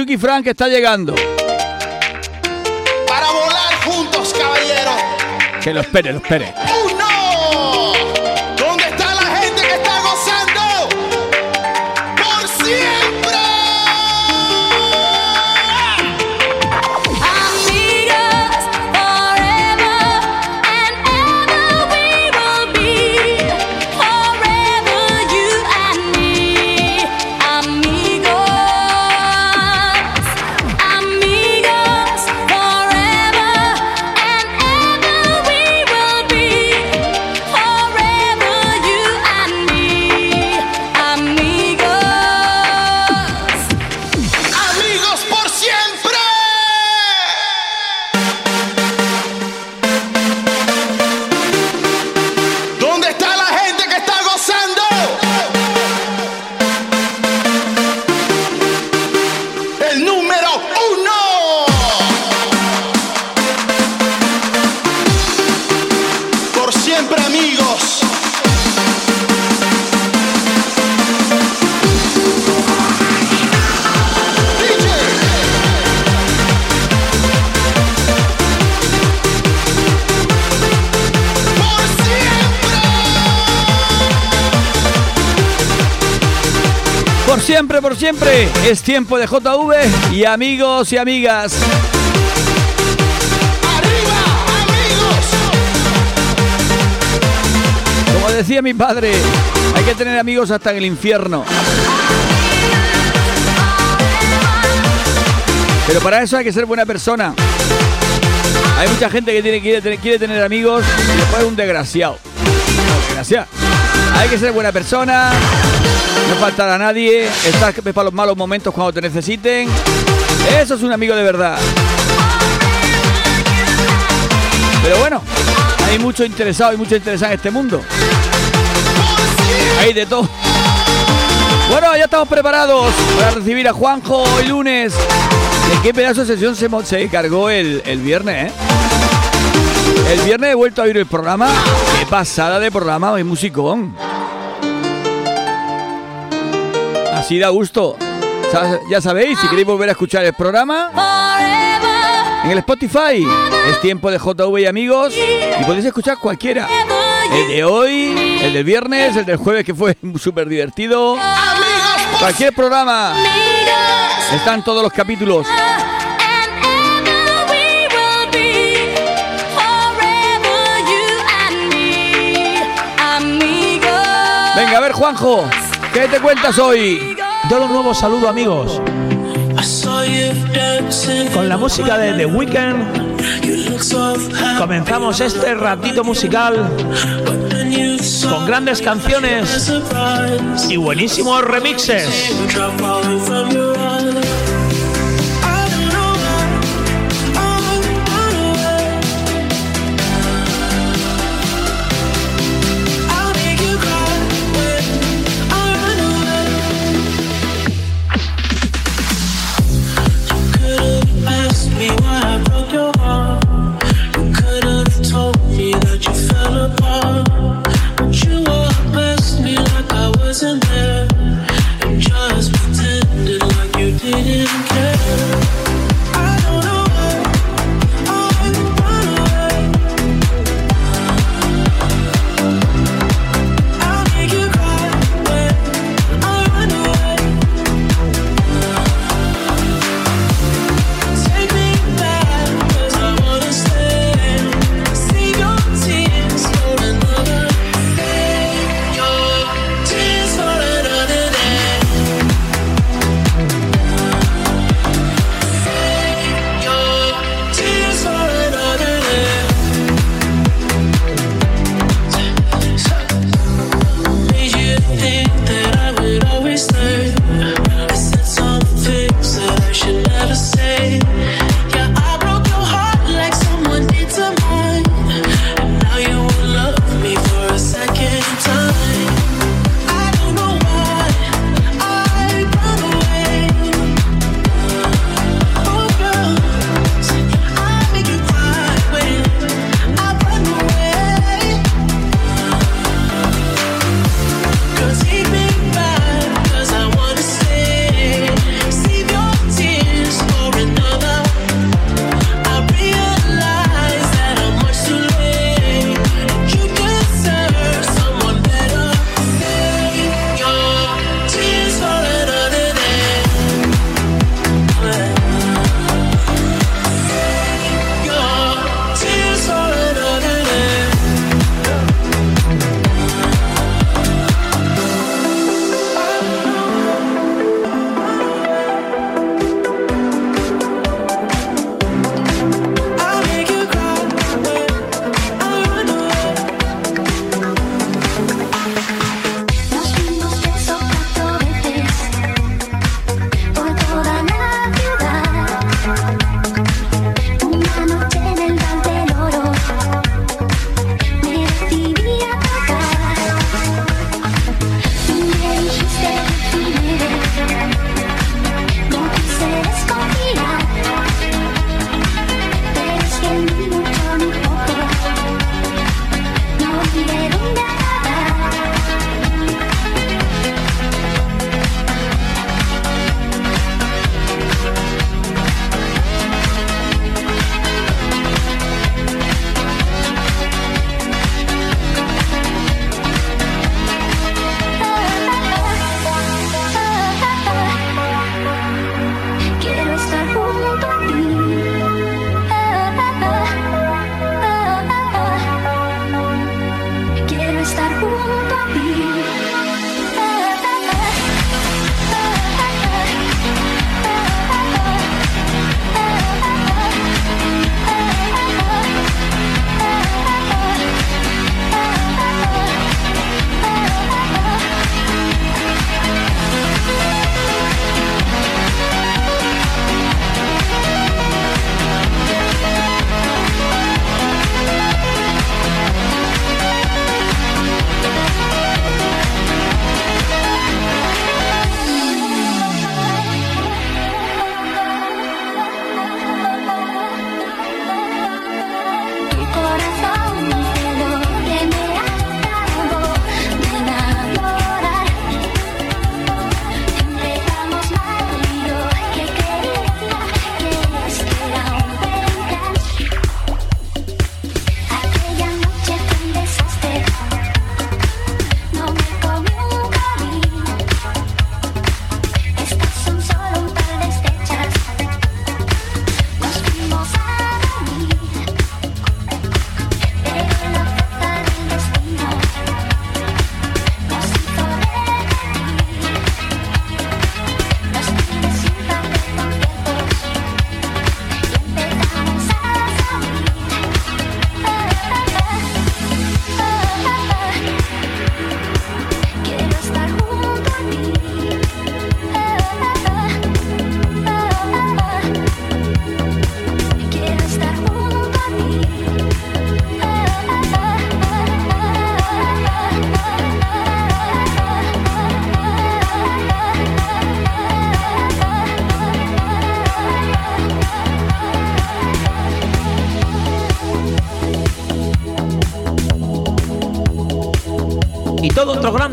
Chucky Frank que está llegando. Para volar juntos, caballero. Que lo espere, lo espere. Siempre, por siempre, es tiempo de JV y amigos y amigas. Como decía mi padre, hay que tener amigos hasta en el infierno. Pero para eso hay que ser buena persona. Hay mucha gente que tiene, quiere, tener- quiere tener amigos y después es un desgraciado. Desgraciado. Hay que ser buena persona, no faltar a nadie, estar para los malos momentos cuando te necesiten. Eso es un amigo de verdad. Pero bueno, hay mucho interesado y mucho interesado en este mundo. Hay de todo. Bueno, ya estamos preparados para recibir a Juanjo hoy lunes. ¿De qué pedazo de sesión se, se cargó el, el viernes, eh? El viernes he vuelto a oír el programa. Qué pasada de programa, muy musicón. Así da gusto. Ya sabéis, si queréis volver a escuchar el programa, en el Spotify es tiempo de JV y amigos y podéis escuchar cualquiera. El de hoy, el del viernes, el del jueves que fue *laughs* súper divertido. Cualquier programa. Están todos los capítulos. Juanjo, ¿qué te cuentas hoy? Todo un nuevo saludo, amigos. Con la música de The Weeknd comenzamos este ratito musical con grandes canciones y buenísimos remixes.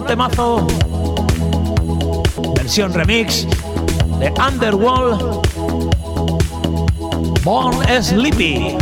Temazo. Versión remix de Underworld. Born Sleepy.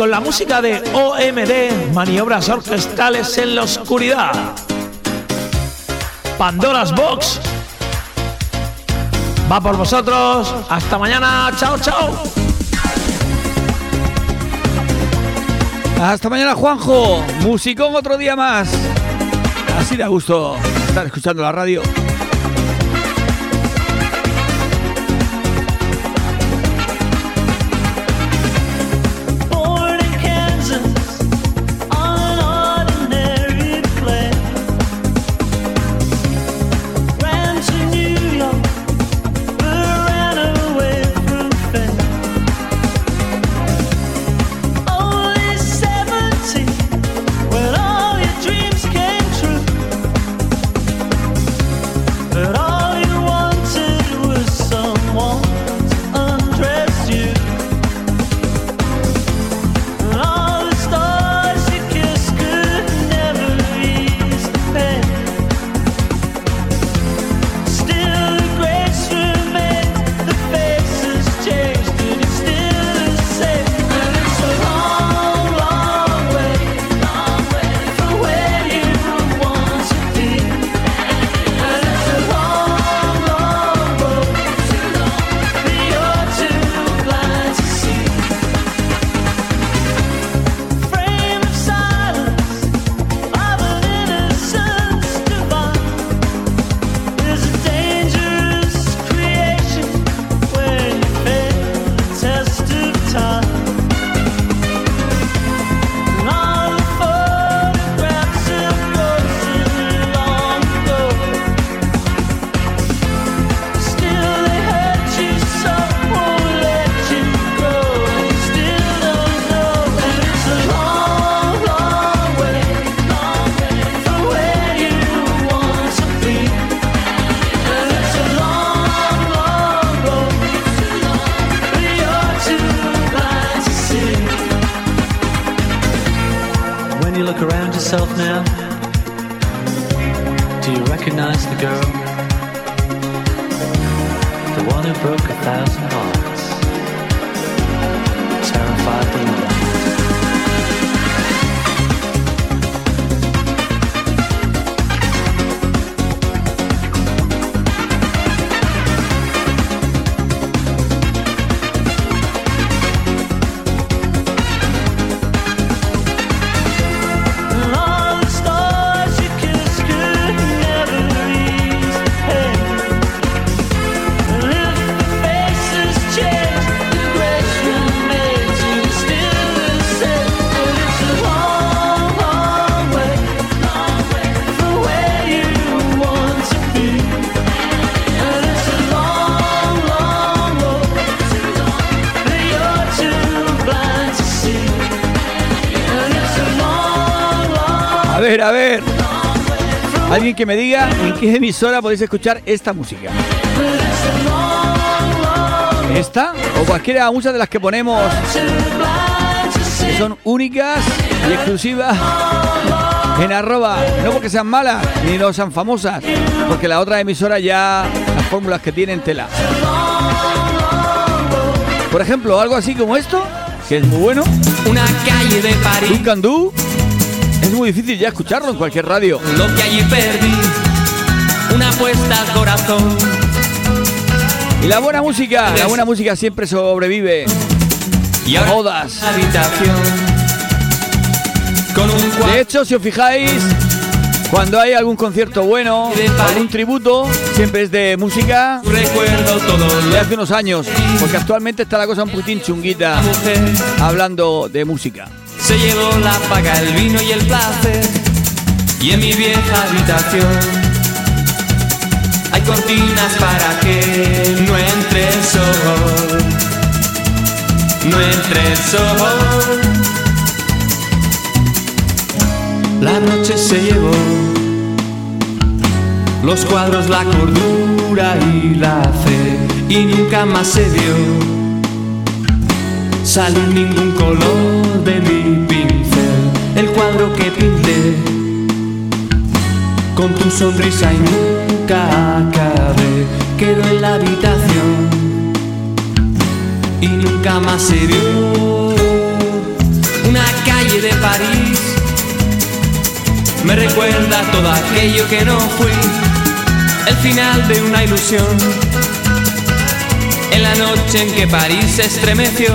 Con la música de OMD, maniobras orquestales en la oscuridad. Pandora's Box. Va por vosotros. Hasta mañana. Chao, chao. Hasta mañana, Juanjo. Musicón otro día más. Así da gusto estar escuchando la radio. myself now? Alguien que me diga en qué emisora podéis escuchar esta música. ¿Esta? O cualquiera, muchas de las que ponemos que son únicas y exclusivas en arroba. No porque sean malas ni no sean famosas, porque la otra emisora ya las fórmulas que tienen tela. Por ejemplo, algo así como esto, que es muy bueno. Una calle de París. Un candú. Muy difícil ya escucharlo en cualquier radio. Lo que allí perdí, una apuesta al corazón. Y la buena música, la buena música siempre sobrevive. Y ahora Modas. habitación. Con un De hecho, si os fijáis, cuando hay algún concierto bueno, algún tributo, siempre es de música recuerdo todo de hace unos años, porque actualmente está la cosa un poquitín chunguita hablando de música. Se llevó la paga, el vino y el placer. Y en mi vieja habitación hay cortinas para que no entre el sol. No entre el sol. La noche se llevó los cuadros, la cordura y la fe. Y nunca más se vio salir ningún color de mi pincel. El cuadro que pinté con tu sonrisa y nunca acabé. Quedó en la habitación y nunca más se vio. Una calle de París me recuerda todo aquello que no fui. El final de una ilusión. En la noche en que París se estremeció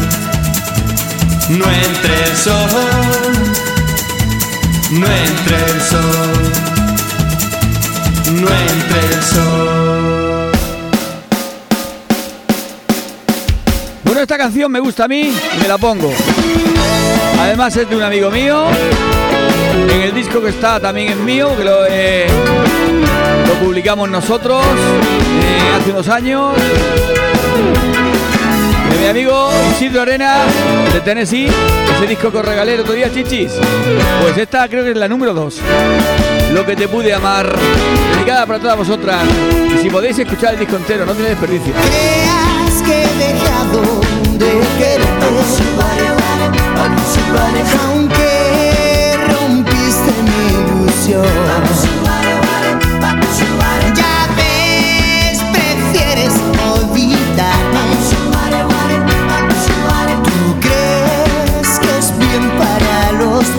No entre el sol, no entre el sol, no entre el sol. Bueno, esta canción me gusta a mí me la pongo. Además es de un amigo mío. En el disco que está también es mío, que lo, eh, lo publicamos nosotros eh, hace unos años. De mi amigo Isidro Arena de Tennessee, ese disco que regalé el otro día, chichis. Pues esta creo que es la número 2. Lo que te pude amar, dedicada para todas vosotras. Y si podéis escuchar el disco entero, no tiene desperdicio.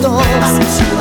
Dos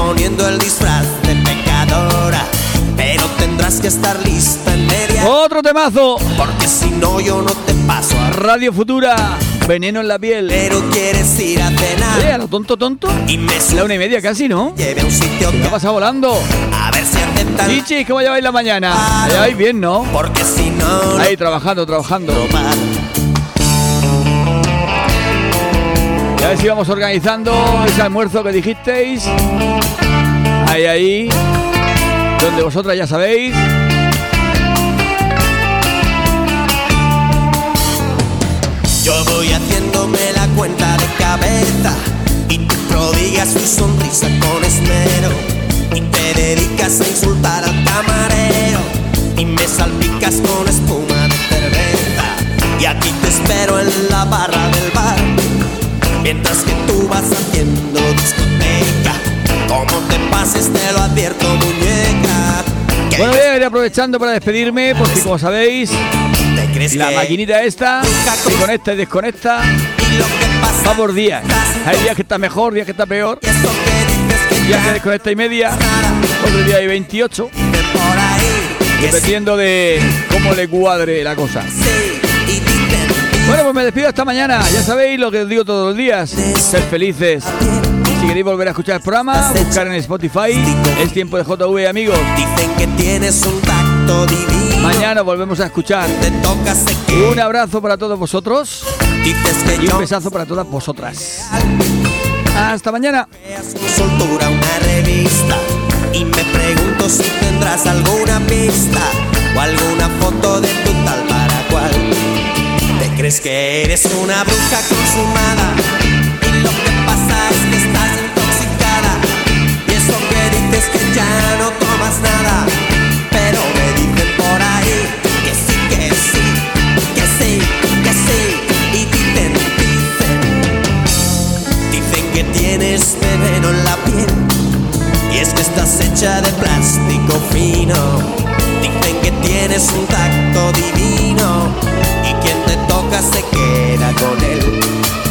poniendo el disfraz de pecadora, pero tendrás que estar lista en media. Otro temazo. Porque si no yo no te paso a Radio Futura, veneno en la piel. Pero quieres ir a cenar. Eh, a lo tonto tonto. Y me La una y media casi, ¿no? Lleve un sitio ¿Qué ha pasado volando? A ver si aceptan. Chichi, ¿cómo lleváis la mañana? Lleváis bien, ¿no? Porque si no. Ahí trabajando, trabajando. Y ver si vamos organizando ese almuerzo que dijisteis. Ahí, ahí. Donde vosotras ya sabéis. Yo voy haciéndome la cuenta de cabeza y tú prodigas tu sonrisa con esmero y te dedicas a insultar al camarero y me salpicas con espuma de cerveza y aquí te espero en la barra del bar mientras que tú vas haciendo discoteca como te pases te lo advierto muñeca Bueno, voy a ir aprovechando para despedirme, porque como sabéis, la maquinita esta se conecta y desconecta. Va por días. Hay días que está mejor, días que está peor. Días que desconecta y media. Otro día hay 28. Dependiendo de cómo le cuadre la cosa. Bueno, pues me despido hasta mañana. Ya sabéis lo que os digo todos los días. Ser felices. Si queréis volver a escuchar el programa, buscar en Spotify. Es tiempo de JV, amigos. Dicen que tienes un tacto divino. Mañana volvemos a escuchar. Un abrazo para todos vosotros. Y un besazo para todas vosotras. Hasta mañana. Soltura una revista y me pregunto si tendrás alguna pista o alguna foto de tu tal para cual. ¿Te crees que eres una bruja consumada? Y lo que pasa es que estás intoxicada. Y eso que dices que ya no tomas nada. Pero me dicen por ahí que sí, que sí, que sí, que sí. Y dicen, dicen, dicen que tienes veneno en la piel. Y es que estás hecha de plástico fino. Dicen que tienes un tacto divino nunca se queda con él.